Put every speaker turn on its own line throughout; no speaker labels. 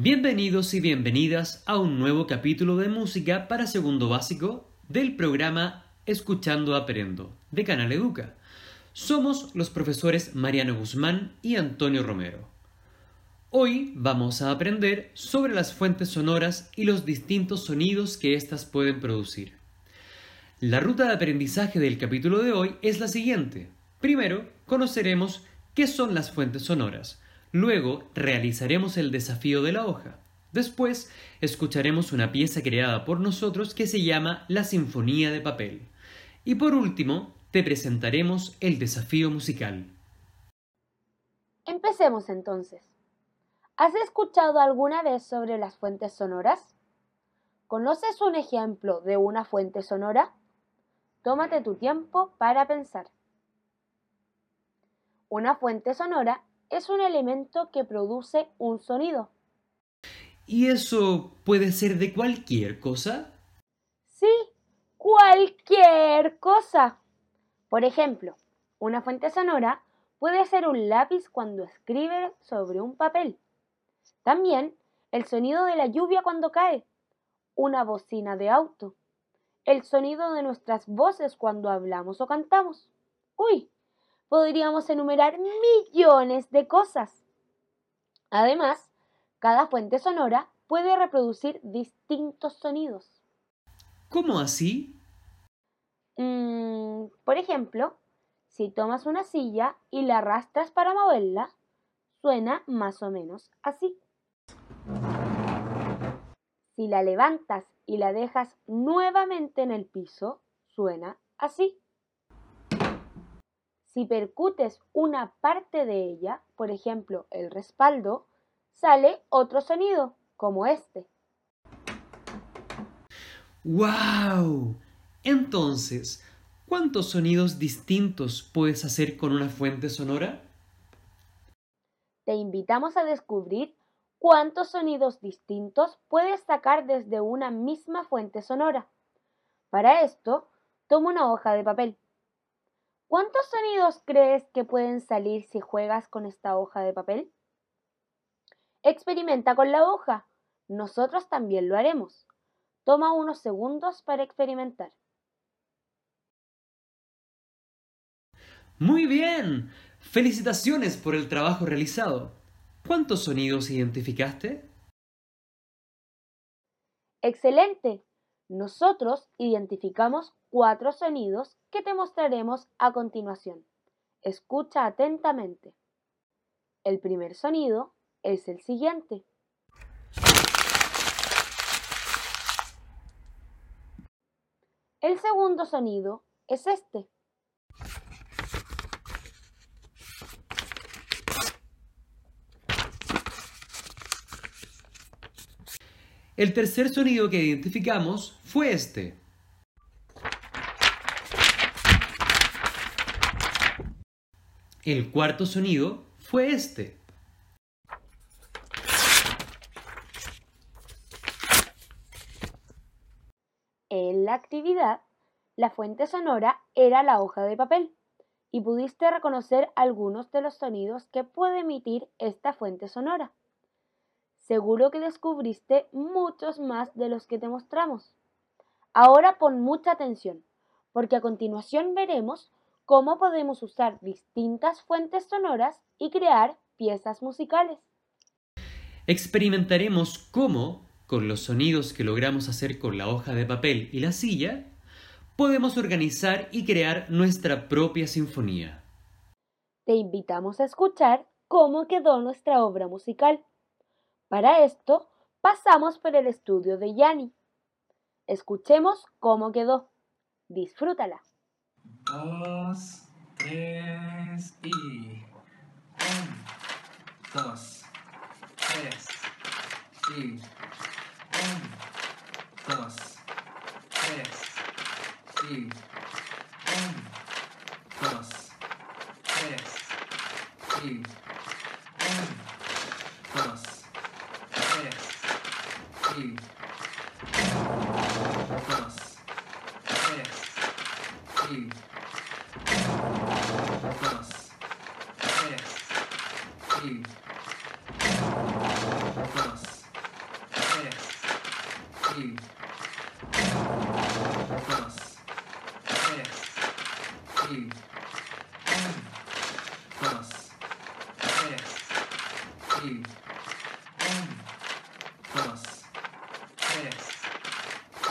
Bienvenidos y bienvenidas a un nuevo capítulo de música para segundo básico del programa Escuchando Aprendo de Canal Educa. Somos los profesores Mariano Guzmán y Antonio Romero. Hoy vamos a aprender sobre las fuentes sonoras y los distintos sonidos que éstas pueden producir. La ruta de aprendizaje del capítulo de hoy es la siguiente. Primero, conoceremos qué son las fuentes sonoras. Luego, realizaremos el desafío de la hoja. Después, escucharemos una pieza creada por nosotros que se llama La Sinfonía de Papel. Y por último, te presentaremos el desafío musical.
Empecemos entonces. ¿Has escuchado alguna vez sobre las fuentes sonoras? ¿Conoces un ejemplo de una fuente sonora? Tómate tu tiempo para pensar. Una fuente sonora es un elemento que produce un sonido.
¿Y eso puede ser de cualquier cosa?
Sí, cualquier cosa. Por ejemplo, una fuente sonora puede ser un lápiz cuando escribe sobre un papel. También el sonido de la lluvia cuando cae, una bocina de auto, el sonido de nuestras voces cuando hablamos o cantamos. Uy, podríamos enumerar millones de cosas. Además, cada fuente sonora puede reproducir distintos sonidos.
¿Cómo así?
Mm, por ejemplo, si tomas una silla y la arrastras para moverla, suena más o menos así. Si la levantas y la dejas nuevamente en el piso, suena así. Si percutes una parte de ella, por ejemplo el respaldo, sale otro sonido, como este.
¡Wow! Entonces, ¿cuántos sonidos distintos puedes hacer con una fuente sonora?
Te invitamos a descubrir cuántos sonidos distintos puedes sacar desde una misma fuente sonora. Para esto, toma una hoja de papel. ¿Cuántos sonidos crees que pueden salir si juegas con esta hoja de papel? Experimenta con la hoja. Nosotros también lo haremos. Toma unos segundos para experimentar.
Muy bien. Felicitaciones por el trabajo realizado. ¿Cuántos sonidos identificaste?
Excelente. Nosotros identificamos cuatro sonidos que te mostraremos a continuación. Escucha atentamente. El primer sonido es el siguiente. El segundo sonido es este.
El tercer sonido que identificamos fue este. El cuarto sonido fue este.
En la actividad, la fuente sonora era la hoja de papel y pudiste reconocer algunos de los sonidos que puede emitir esta fuente sonora. Seguro que descubriste muchos más de los que te mostramos. Ahora pon mucha atención, porque a continuación veremos cómo podemos usar distintas fuentes sonoras y crear piezas musicales.
Experimentaremos cómo, con los sonidos que logramos hacer con la hoja de papel y la silla, podemos organizar y crear nuestra propia sinfonía.
Te invitamos a escuchar cómo quedó nuestra obra musical. Para esto, pasamos por el estudio de Yanni. Escuchemos cómo quedó. Disfrútala.
Dos, tres y. Dos, tres y. Dos, tres y. Atrás. Pé. Meio. Atrás. Pé. Meio. Atrás. Pé. Meio. Atrás. Pé. ih.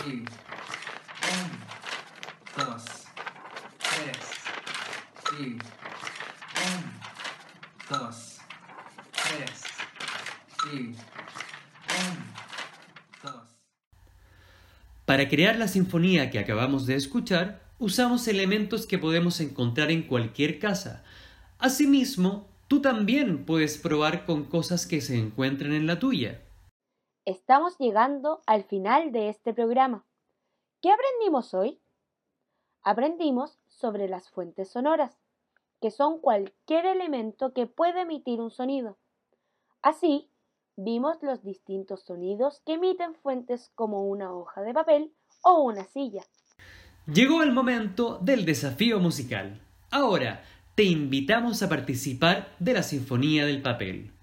Y un, dos, tres y un, dos, tres y dos.
Para crear la sinfonía que acabamos de escuchar, usamos elementos que podemos encontrar en cualquier casa. Asimismo, tú también puedes probar con cosas que se encuentren en la tuya.
Estamos llegando al final de este programa. ¿Qué aprendimos hoy? Aprendimos sobre las fuentes sonoras, que son cualquier elemento que puede emitir un sonido. Así, vimos los distintos sonidos que emiten fuentes como una hoja de papel o una silla.
Llegó el momento del desafío musical. Ahora te invitamos a participar de la Sinfonía del Papel.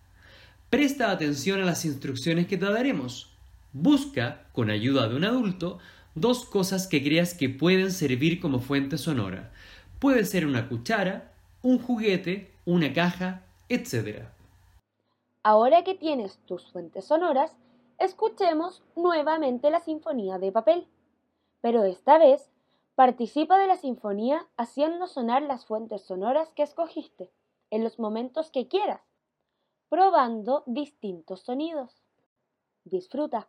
Presta atención a las instrucciones que te daremos. Busca, con ayuda de un adulto, dos cosas que creas que pueden servir como fuente sonora. Puede ser una cuchara, un juguete, una caja, etc.
Ahora que tienes tus fuentes sonoras, escuchemos nuevamente la Sinfonía de Papel. Pero esta vez, participa de la sinfonía haciendo sonar las fuentes sonoras que escogiste en los momentos que quieras, probando distintos sonidos. Disfruta.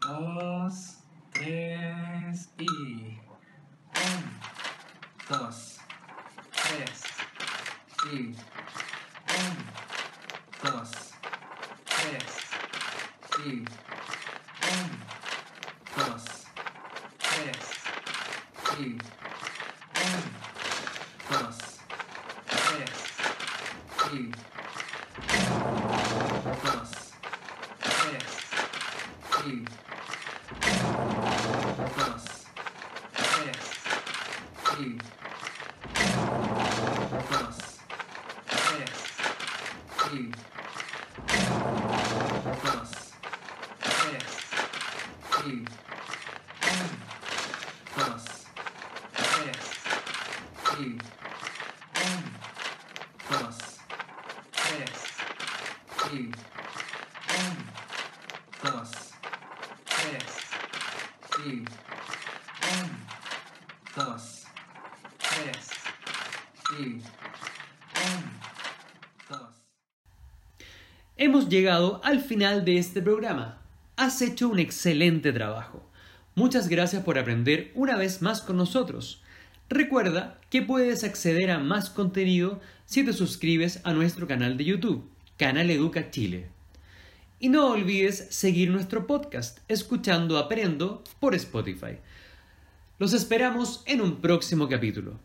dos, tres y un, dos, tres y un, dos, tres y un, dos, tres y un, dos, tres y un, dos, tres y dos, tres y dos, tres y dos, tres y un, dos, tres y un, dos, tres y un, dos, tres y un, dos, tres y un, dos.
Hemos llegado al final de este programa. Has hecho un excelente trabajo. Muchas gracias por aprender una vez más con nosotros. Recuerda que puedes acceder a más contenido si te suscribes a nuestro canal de YouTube, Canal Educa Chile. Y no olvides seguir nuestro podcast escuchando Aprendo por Spotify. Los esperamos en un próximo capítulo.